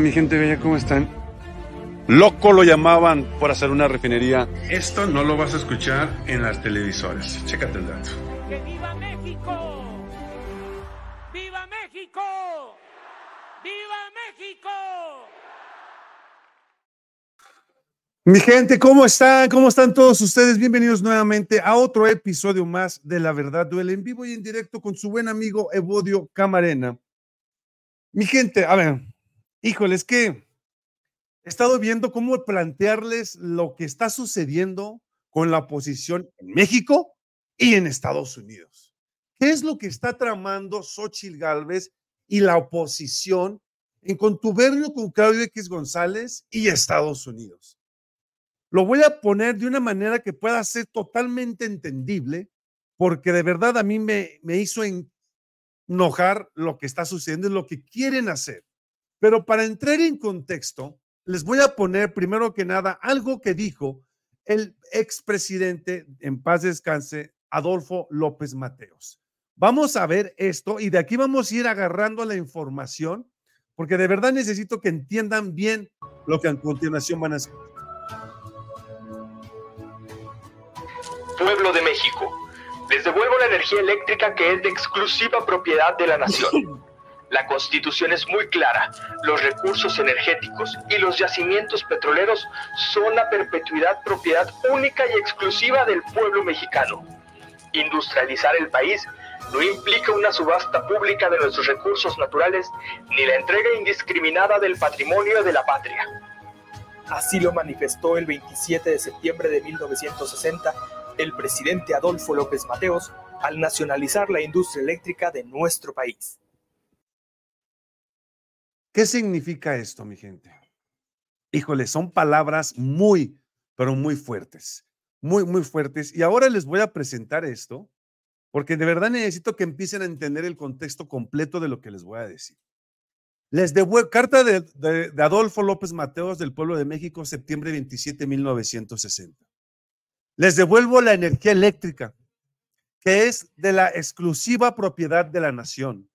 Mi gente bella, ¿cómo están? Loco lo llamaban por hacer una refinería. Esto no lo vas a escuchar en las televisoras. Chécate el dato. ¡Que viva México! ¡Viva México! ¡Viva México! Mi gente, ¿cómo están? ¿Cómo están todos ustedes? Bienvenidos nuevamente a otro episodio más de La Verdad Duele en vivo y en directo con su buen amigo Evodio Camarena. Mi gente, a ver, híjole, es que he estado viendo cómo plantearles lo que está sucediendo con la oposición en México y en Estados Unidos. ¿Qué es lo que está tramando Xochitl Gálvez y la oposición en contubernio con Claudio X González y Estados Unidos? Lo voy a poner de una manera que pueda ser totalmente entendible, porque de verdad a mí me, me hizo enojar lo que está sucediendo y lo que quieren hacer. Pero para entrar en contexto, les voy a poner primero que nada algo que dijo el expresidente, en paz descanse, Adolfo López Mateos. Vamos a ver esto y de aquí vamos a ir agarrando la información, porque de verdad necesito que entiendan bien lo que a continuación van a escuchar. Pueblo de México, les devuelvo la energía eléctrica que es de exclusiva propiedad de la nación. La constitución es muy clara. Los recursos energéticos y los yacimientos petroleros son a perpetuidad propiedad única y exclusiva del pueblo mexicano. Industrializar el país no implica una subasta pública de nuestros recursos naturales ni la entrega indiscriminada del patrimonio de la patria. Así lo manifestó el 27 de septiembre de 1960 el presidente Adolfo López Mateos al nacionalizar la industria eléctrica de nuestro país. ¿Qué significa esto, mi gente? Híjole, son palabras muy, pero muy fuertes, muy, muy fuertes. Y ahora les voy a presentar esto, porque de verdad necesito que empiecen a entender el contexto completo de lo que les voy a decir. Les devuelvo carta de, de, Adolfo López Mateos del Pueblo de México, septiembre 27 de 1960. Les devuelvo la energía eléctrica, que es de la exclusiva propiedad de la nación.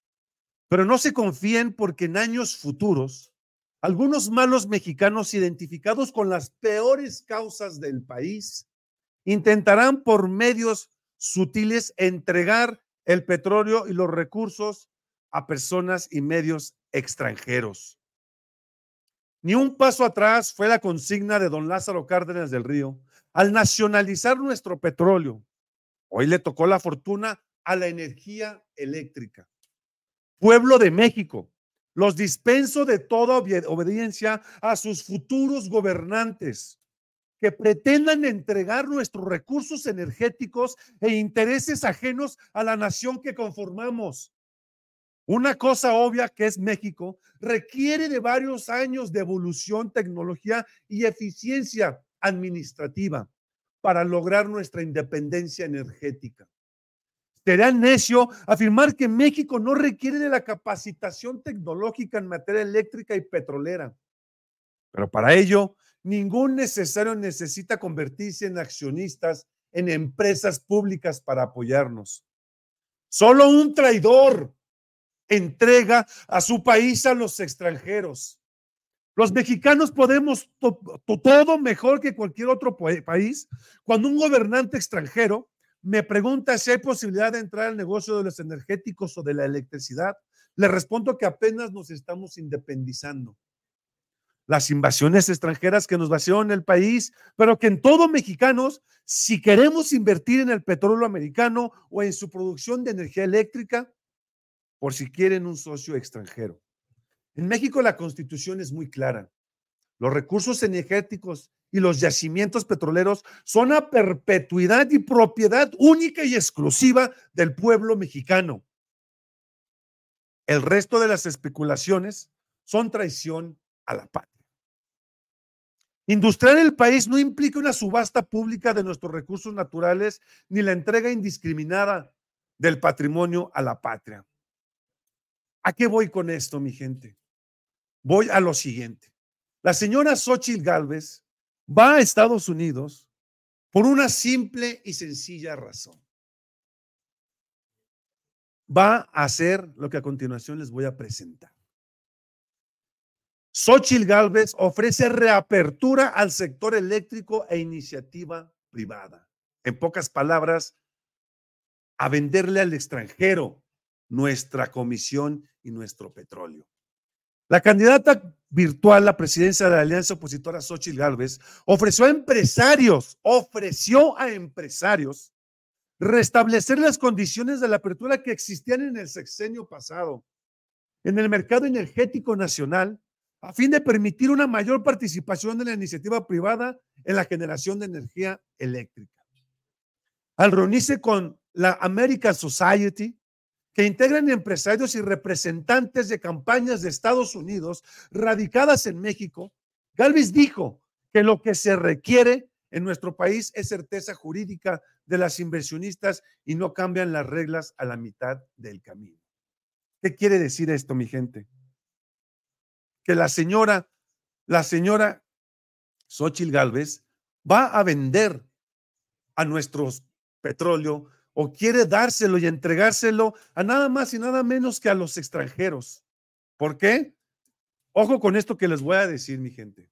Pero no se confíen porque en años futuros, algunos malos mexicanos identificados con las peores causas del país intentarán por medios sutiles entregar el petróleo y los recursos a personas y medios extranjeros. Ni un paso atrás fue la consigna de don Lázaro Cárdenas del Río al nacionalizar nuestro petróleo. Hoy le tocó la fortuna a la energía eléctrica pueblo de México. Los dispenso de toda obediencia a sus futuros gobernantes que pretendan entregar nuestros recursos energéticos e intereses ajenos a la nación que conformamos. Una cosa obvia que es México requiere de varios años de evolución, tecnología y eficiencia administrativa para lograr nuestra independencia energética. Sería necio afirmar que México no requiere de la capacitación tecnológica en materia eléctrica y petrolera. Pero para ello, ningún necesario necesita convertirse en accionistas en empresas públicas para apoyarnos. Solo un traidor entrega a su país a los extranjeros. Los mexicanos podemos todo mejor que cualquier otro país cuando un gobernante extranjero me pregunta si hay posibilidad de entrar al negocio de los energéticos o de la electricidad. Le respondo que apenas nos estamos independizando. Las invasiones extranjeras que nos vaciaron el país, pero que en todo mexicanos, si queremos invertir en el petróleo americano o en su producción de energía eléctrica, por si quieren un socio extranjero. En México la constitución es muy clara. Los recursos energéticos y los yacimientos petroleros son a perpetuidad y propiedad única y exclusiva del pueblo mexicano. El resto de las especulaciones son traición a la patria. Industrial el país no implica una subasta pública de nuestros recursos naturales ni la entrega indiscriminada del patrimonio a la patria. ¿A qué voy con esto, mi gente? Voy a lo siguiente. La señora Xochitl Gálvez va a Estados Unidos por una simple y sencilla razón. Va a hacer lo que a continuación les voy a presentar. Xochitl Galvez ofrece reapertura al sector eléctrico e iniciativa privada. En pocas palabras, a venderle al extranjero nuestra comisión y nuestro petróleo. La candidata virtual la presidencia de la Alianza Opositora, Xochitl Gálvez, ofreció a empresarios, ofreció a empresarios restablecer las condiciones de la apertura que existían en el sexenio pasado en el mercado energético nacional a fin de permitir una mayor participación de la iniciativa privada en la generación de energía eléctrica. Al reunirse con la American Society, que integran empresarios y representantes de campañas de Estados Unidos radicadas en México, Galvez dijo que lo que se requiere en nuestro país es certeza jurídica de las inversionistas y no cambian las reglas a la mitad del camino. ¿Qué quiere decir esto, mi gente? Que la señora, la señora Xochil Galvez va a vender a nuestros petróleo o quiere dárselo y entregárselo a nada más y nada menos que a los extranjeros. ¿Por qué? Ojo con esto que les voy a decir, mi gente.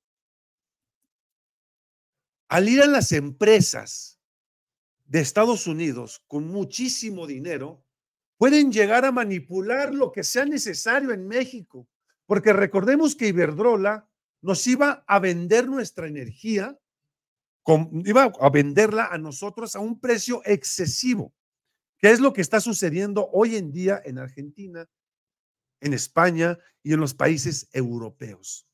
Al ir a las empresas de Estados Unidos con muchísimo dinero, pueden llegar a manipular lo que sea necesario en México, porque recordemos que Iberdrola nos iba a vender nuestra energía iba a venderla a nosotros a un precio excesivo, que es lo que está sucediendo hoy en día en Argentina, en España y en los países europeos.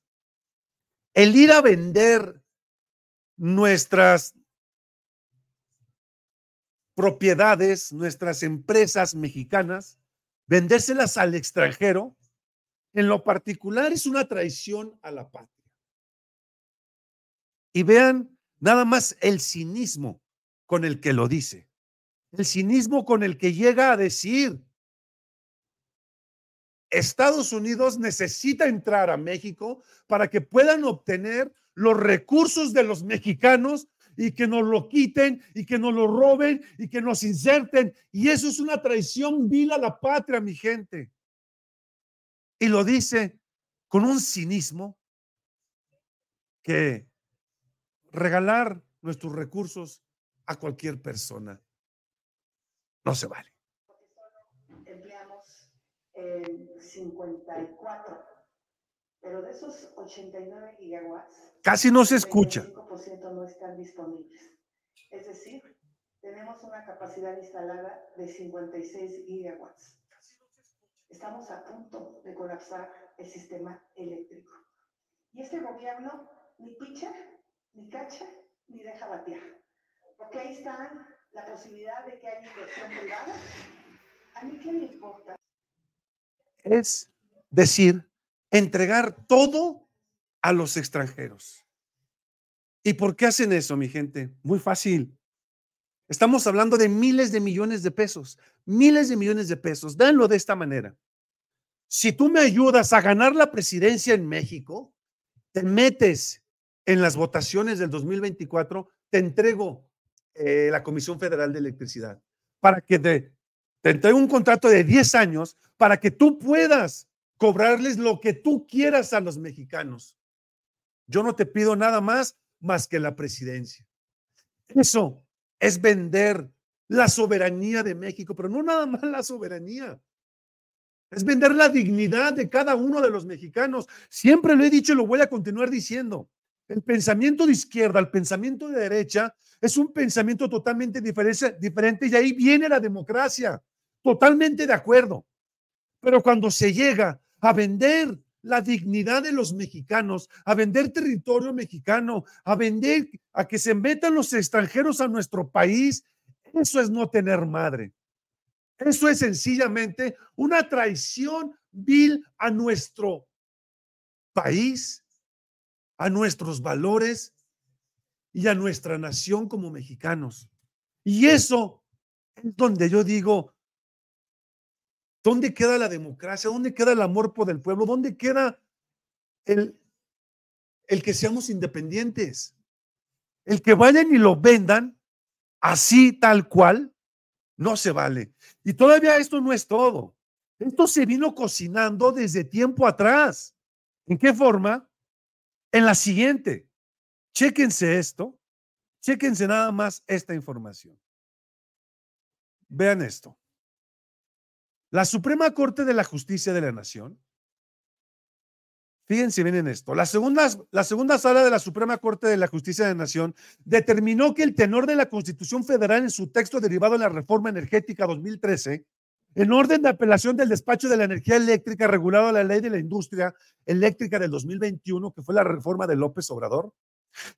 El ir a vender nuestras propiedades, nuestras empresas mexicanas, vendérselas al extranjero, en lo particular es una traición a la patria. Y vean Nada más el cinismo con el que lo dice. El cinismo con el que llega a decir, Estados Unidos necesita entrar a México para que puedan obtener los recursos de los mexicanos y que nos lo quiten y que nos lo roben y que nos inserten. Y eso es una traición vil a la patria, mi gente. Y lo dice con un cinismo que regalar nuestros recursos a cualquier persona. No se vale. Empleamos el 54, pero de esos 89 gigawatts, casi no se escucha. El 5% no están disponibles. Es decir, tenemos una capacidad instalada de 56 gigawatts. Estamos a punto de colapsar el sistema eléctrico. Y este gobierno ni picha ni cacha ni deja batear. Porque ahí está la posibilidad de que haya inversión privada. ¿A mí qué me importa? Es decir, entregar todo a los extranjeros. ¿Y por qué hacen eso, mi gente? Muy fácil. Estamos hablando de miles de millones de pesos, miles de millones de pesos. Danlo de esta manera. Si tú me ayudas a ganar la presidencia en México, te metes en las votaciones del 2024, te entrego eh, la Comisión Federal de Electricidad para que te, te entregue un contrato de 10 años para que tú puedas cobrarles lo que tú quieras a los mexicanos. Yo no te pido nada más más que la presidencia. Eso es vender la soberanía de México, pero no nada más la soberanía. Es vender la dignidad de cada uno de los mexicanos. Siempre lo he dicho y lo voy a continuar diciendo. El pensamiento de izquierda, el pensamiento de derecha, es un pensamiento totalmente diferente y ahí viene la democracia. Totalmente de acuerdo. Pero cuando se llega a vender la dignidad de los mexicanos, a vender territorio mexicano, a vender, a que se metan los extranjeros a nuestro país, eso es no tener madre. Eso es sencillamente una traición vil a nuestro país a nuestros valores y a nuestra nación como mexicanos. Y eso es donde yo digo, ¿dónde queda la democracia? ¿Dónde queda el amor por el pueblo? ¿Dónde queda el, el que seamos independientes? El que vayan y lo vendan así tal cual, no se vale. Y todavía esto no es todo. Esto se vino cocinando desde tiempo atrás. ¿En qué forma? En la siguiente. Chéquense esto. Chéquense nada más esta información. Vean esto. La Suprema Corte de la Justicia de la Nación, fíjense bien en esto, la segunda, la segunda sala de la Suprema Corte de la Justicia de la Nación determinó que el tenor de la Constitución Federal en su texto derivado de la Reforma Energética 2013 en orden de apelación del despacho de la energía eléctrica regulado a la ley de la industria eléctrica del 2021, que fue la reforma de López Obrador,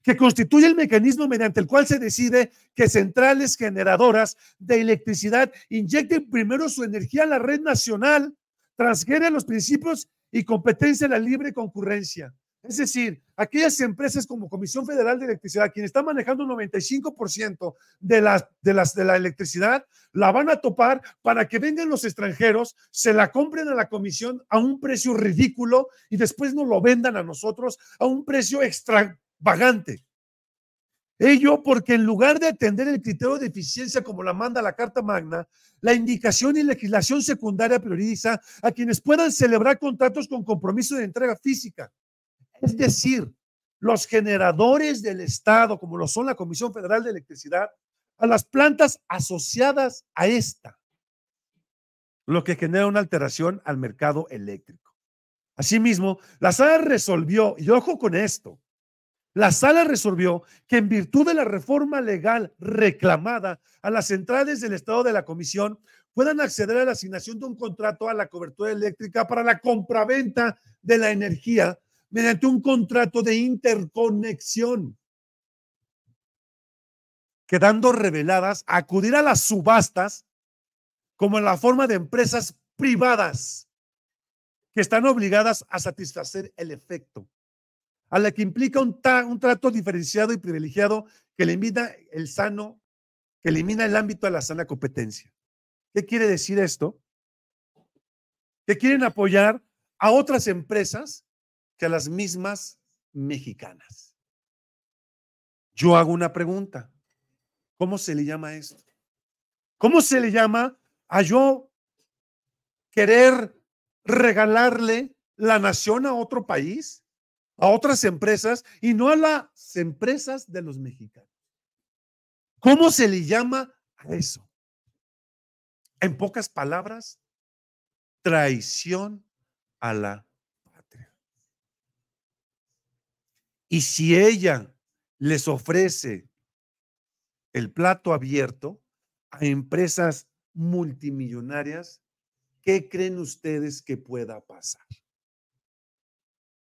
que constituye el mecanismo mediante el cual se decide que centrales generadoras de electricidad inyecten primero su energía a la red nacional, transgrede los principios y competencia de la libre concurrencia. Es decir, aquellas empresas como Comisión Federal de Electricidad, quien está manejando un 95% de, de, de la electricidad, la van a topar para que vengan los extranjeros, se la compren a la comisión a un precio ridículo y después nos lo vendan a nosotros a un precio extravagante. Ello porque en lugar de atender el criterio de eficiencia como la manda la Carta Magna, la indicación y legislación secundaria prioriza a quienes puedan celebrar contratos con compromiso de entrega física es decir, los generadores del Estado, como lo son la Comisión Federal de Electricidad, a las plantas asociadas a esta, lo que genera una alteración al mercado eléctrico. Asimismo, la sala resolvió, y ojo con esto, la sala resolvió que en virtud de la reforma legal reclamada a las centrales del Estado de la Comisión puedan acceder a la asignación de un contrato a la cobertura eléctrica para la compraventa de la energía mediante un contrato de interconexión, quedando reveladas acudir a las subastas como en la forma de empresas privadas que están obligadas a satisfacer el efecto, a la que implica un, un trato diferenciado y privilegiado que elimina el sano, que elimina el ámbito de la sana competencia. ¿Qué quiere decir esto? Que quieren apoyar a otras empresas a las mismas mexicanas. Yo hago una pregunta. ¿Cómo se le llama esto? ¿Cómo se le llama a yo querer regalarle la nación a otro país, a otras empresas y no a las empresas de los mexicanos? ¿Cómo se le llama a eso? En pocas palabras, traición a la Y si ella les ofrece el plato abierto a empresas multimillonarias, ¿qué creen ustedes que pueda pasar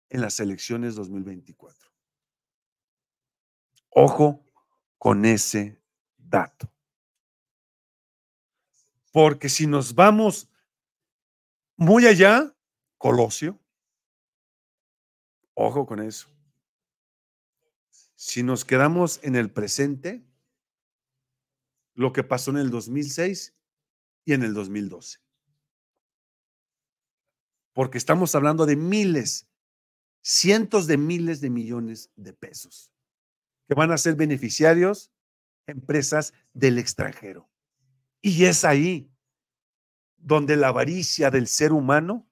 en las elecciones 2024? Ojo con ese dato. Porque si nos vamos muy allá, Colosio, ojo con eso. Si nos quedamos en el presente, lo que pasó en el 2006 y en el 2012. Porque estamos hablando de miles, cientos de miles de millones de pesos que van a ser beneficiarios empresas del extranjero. Y es ahí donde la avaricia del ser humano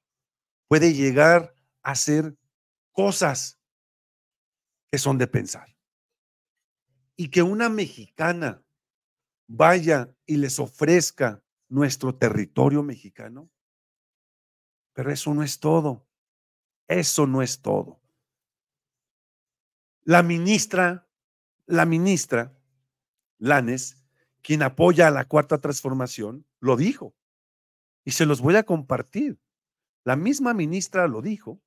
puede llegar a hacer cosas que son de pensar y que una mexicana vaya y les ofrezca nuestro territorio mexicano. Pero eso no es todo. Eso no es todo. La ministra, la ministra Lanes, quien apoya a la cuarta transformación, lo dijo. Y se los voy a compartir. La misma ministra lo dijo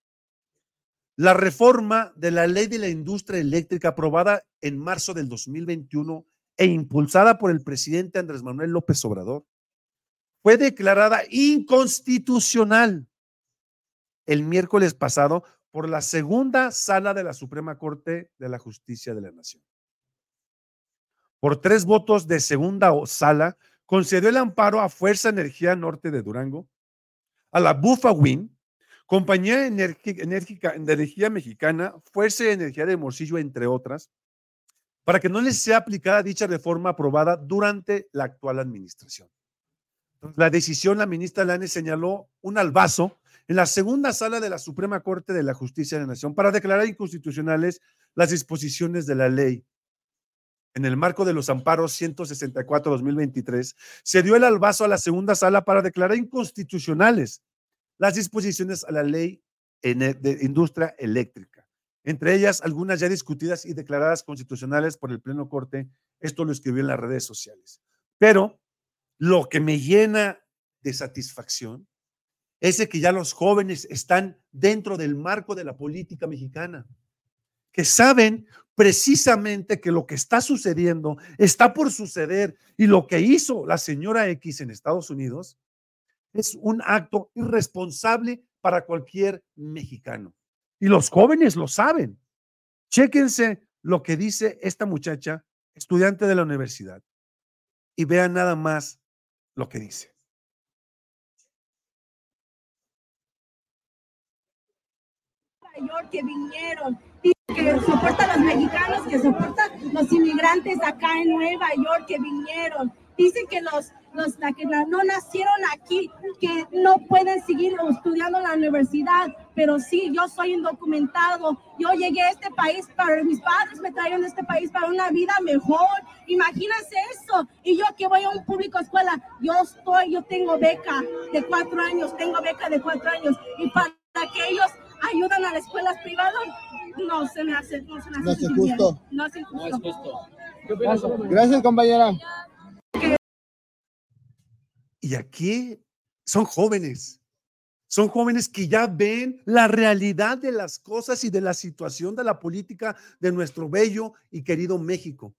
la reforma de la ley de la industria eléctrica aprobada en marzo del 2021 e impulsada por el presidente Andrés Manuel López Obrador fue declarada inconstitucional el miércoles pasado por la segunda sala de la Suprema Corte de la Justicia de la Nación. Por tres votos de segunda sala, concedió el amparo a Fuerza Energía Norte de Durango, a la Bufa Wind, Compañía Enérgica, de Energía Mexicana, Fuerza de Energía de Morcillo, entre otras, para que no les sea aplicada dicha reforma aprobada durante la actual administración. La decisión, la ministra Lane señaló un albazo en la segunda sala de la Suprema Corte de la Justicia de la Nación para declarar inconstitucionales las disposiciones de la ley. En el marco de los amparos 164-2023, se dio el albazo a la segunda sala para declarar inconstitucionales las disposiciones a la ley de industria eléctrica. Entre ellas, algunas ya discutidas y declaradas constitucionales por el Pleno Corte. Esto lo escribió en las redes sociales. Pero lo que me llena de satisfacción es que ya los jóvenes están dentro del marco de la política mexicana, que saben precisamente que lo que está sucediendo está por suceder y lo que hizo la señora X en Estados Unidos es un acto irresponsable para cualquier mexicano. Y los jóvenes lo saben. Chéquense lo que dice esta muchacha, estudiante de la universidad, y vean nada más lo que dice. que vinieron, que soporta a los mexicanos, que soporta los inmigrantes acá en Nueva York que vinieron. Dicen que los, los que no nacieron aquí, que no pueden seguir estudiando en la universidad, pero sí, yo soy indocumentado. Yo llegué a este país para, mis padres me trajeron a este país para una vida mejor. Imagínense eso. Y yo que voy a un público escuela, yo estoy, yo tengo beca de cuatro años, tengo beca de cuatro años. Y para que ellos ayudan a las escuelas privadas, no se me hace, no se me hace, justo. No es justo. Gracias, compañera. Y aquí son jóvenes. Son jóvenes que ya ven la realidad de las cosas y de la situación de la política de nuestro bello y querido México.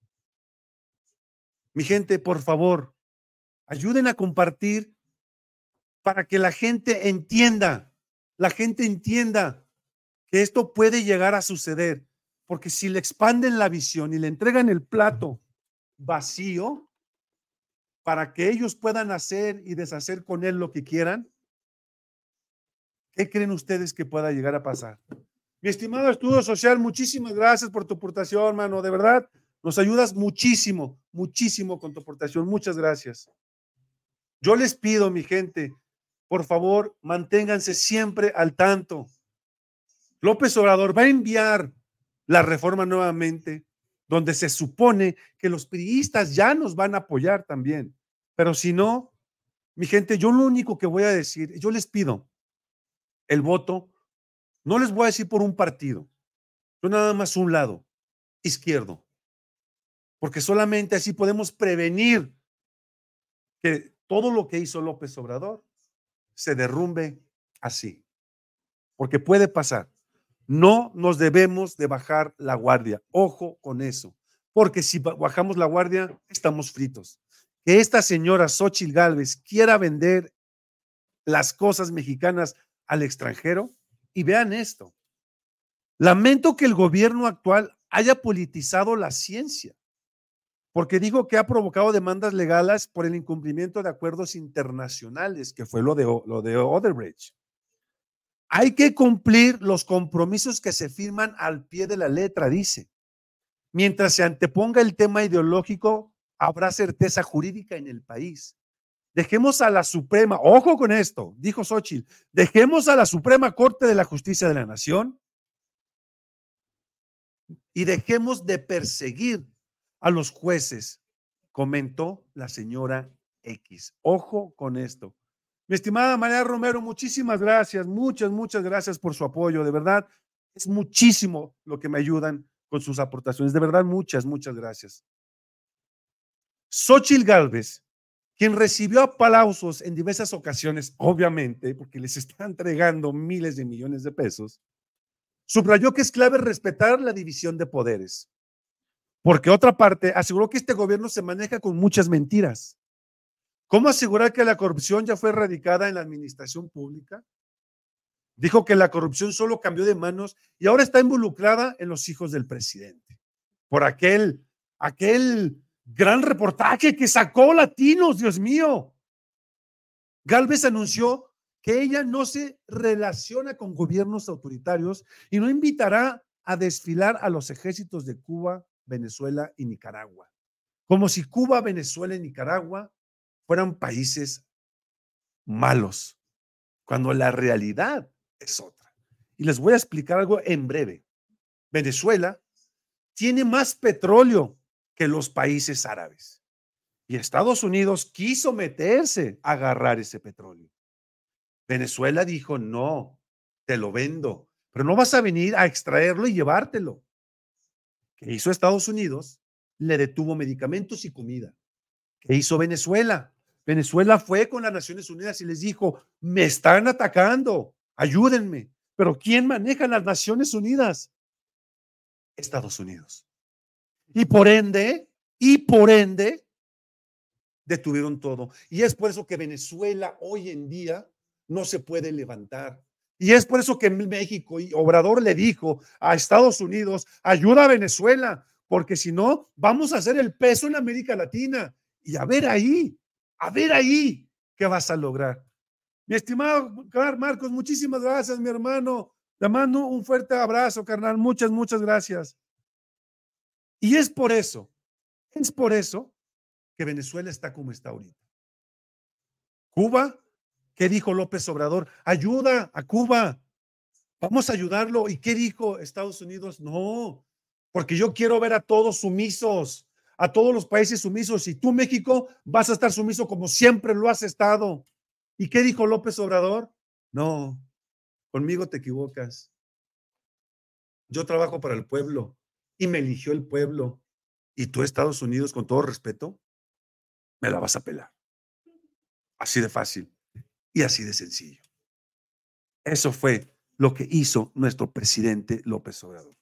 Mi gente, por favor, ayuden a compartir para que la gente entienda la gente entienda que esto puede llegar a suceder, porque si le expanden la visión y le entregan el plato vacío para que ellos puedan hacer y deshacer con él lo que quieran, ¿qué creen ustedes que pueda llegar a pasar? Mi estimado estudio social, muchísimas gracias por tu aportación, hermano. De verdad, nos ayudas muchísimo, muchísimo con tu aportación. Muchas gracias. Yo les pido, mi gente, por favor, manténganse siempre al tanto. López Obrador va a enviar la reforma nuevamente, donde se supone que los priistas ya nos van a apoyar también. Pero si no, mi gente, yo lo único que voy a decir, yo les pido el voto, no les voy a decir por un partido, yo nada más un lado, izquierdo, porque solamente así podemos prevenir que todo lo que hizo López Obrador se derrumbe así. Porque puede pasar. No nos debemos de bajar la guardia. Ojo con eso. Porque si bajamos la guardia, estamos fritos. Que esta señora Xochitl Galvez quiera vender las cosas mexicanas al extranjero. Y vean esto. Lamento que el gobierno actual haya politizado la ciencia porque dijo que ha provocado demandas legales por el incumplimiento de acuerdos internacionales, que fue lo de, lo de Odebrecht. Hay que cumplir los compromisos que se firman al pie de la letra, dice. Mientras se anteponga el tema ideológico, habrá certeza jurídica en el país. Dejemos a la Suprema, ojo con esto, dijo Xochitl, dejemos a la Suprema Corte de la Justicia de la Nación y dejemos de perseguir a los jueces, comentó la señora X. Ojo con esto. Mi estimada María Romero, muchísimas gracias, muchas, muchas gracias por su apoyo. De verdad, es muchísimo lo que me ayudan con sus aportaciones. De verdad, muchas, muchas gracias. Xochil Galvez, quien recibió aplausos en diversas ocasiones, obviamente, porque les está entregando miles de millones de pesos, subrayó que es clave respetar la división de poderes. Porque otra parte aseguró que este gobierno se maneja con muchas mentiras. ¿Cómo asegurar que la corrupción ya fue erradicada en la administración pública? Dijo que la corrupción solo cambió de manos y ahora está involucrada en los hijos del presidente. Por aquel, aquel gran reportaje que sacó Latinos, Dios mío. Galvez anunció que ella no se relaciona con gobiernos autoritarios y no invitará a desfilar a los ejércitos de Cuba Venezuela y Nicaragua. Como si Cuba, Venezuela y Nicaragua fueran países malos. cuando la realidad es otra. Y les voy a explicar algo en breve. Venezuela tiene más petróleo que los países árabes. Y Estados Unidos quiso meterse a agarrar ese petróleo. Venezuela dijo, no, te lo vendo, pero no vas a venir a extraerlo y llevártelo. ¿Qué hizo Estados Unidos? Le detuvo medicamentos y comida. ¿Qué hizo Venezuela? Venezuela fue con las Naciones Unidas y les dijo, me están atacando, ayúdenme. Pero ¿quién maneja las Naciones Unidas? Estados Unidos. Y por ende, y por ende, detuvieron todo. Y es por eso que Venezuela hoy en día no se puede levantar. Y es por eso que México y Obrador le dijo a Estados Unidos, ayuda a Venezuela, porque si no, vamos a hacer el peso en América Latina. Y a ver ahí, a ver ahí qué vas a lograr. Mi estimado Marcos, muchísimas gracias, mi hermano. Te mando un fuerte abrazo, carnal. Muchas, muchas gracias. Y es por eso, es por eso que Venezuela está como está ahorita. Cuba, ¿qué dijo López Obrador? Ayuda a Cuba. Vamos a ayudarlo. ¿Y qué dijo Estados Unidos? No, porque yo quiero ver a todos sumisos a todos los países sumisos y tú, México, vas a estar sumiso como siempre lo has estado. ¿Y qué dijo López Obrador? No, conmigo te equivocas. Yo trabajo para el pueblo y me eligió el pueblo. Y tú, Estados Unidos, con todo respeto, me la vas a pelar. Así de fácil y así de sencillo. Eso fue lo que hizo nuestro presidente López Obrador.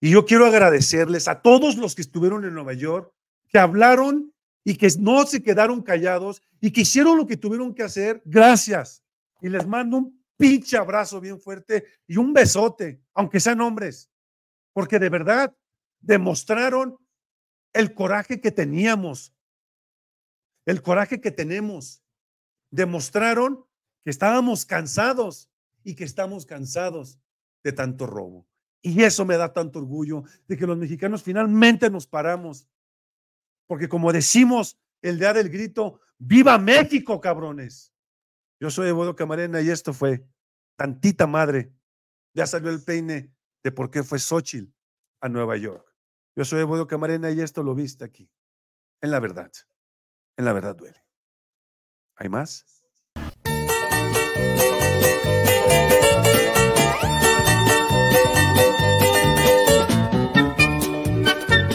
Y yo quiero agradecerles a todos los que estuvieron en Nueva York, que hablaron y que no se quedaron callados y que hicieron lo que tuvieron que hacer. Gracias. Y les mando un pinche abrazo bien fuerte y un besote, aunque sean hombres, porque de verdad demostraron el coraje que teníamos, el coraje que tenemos. Demostraron que estábamos cansados y que estamos cansados de tanto robo. Y eso me da tanto orgullo de que los mexicanos finalmente nos paramos. Porque como decimos el día del grito, ¡Viva México, cabrones! Yo soy Eduardo Camarena y esto fue tantita madre. Ya salió el peine de por qué fue Xochitl a Nueva York. Yo soy Eduardo Camarena y esto lo viste aquí. En la verdad. En la verdad duele. ¿Hay más?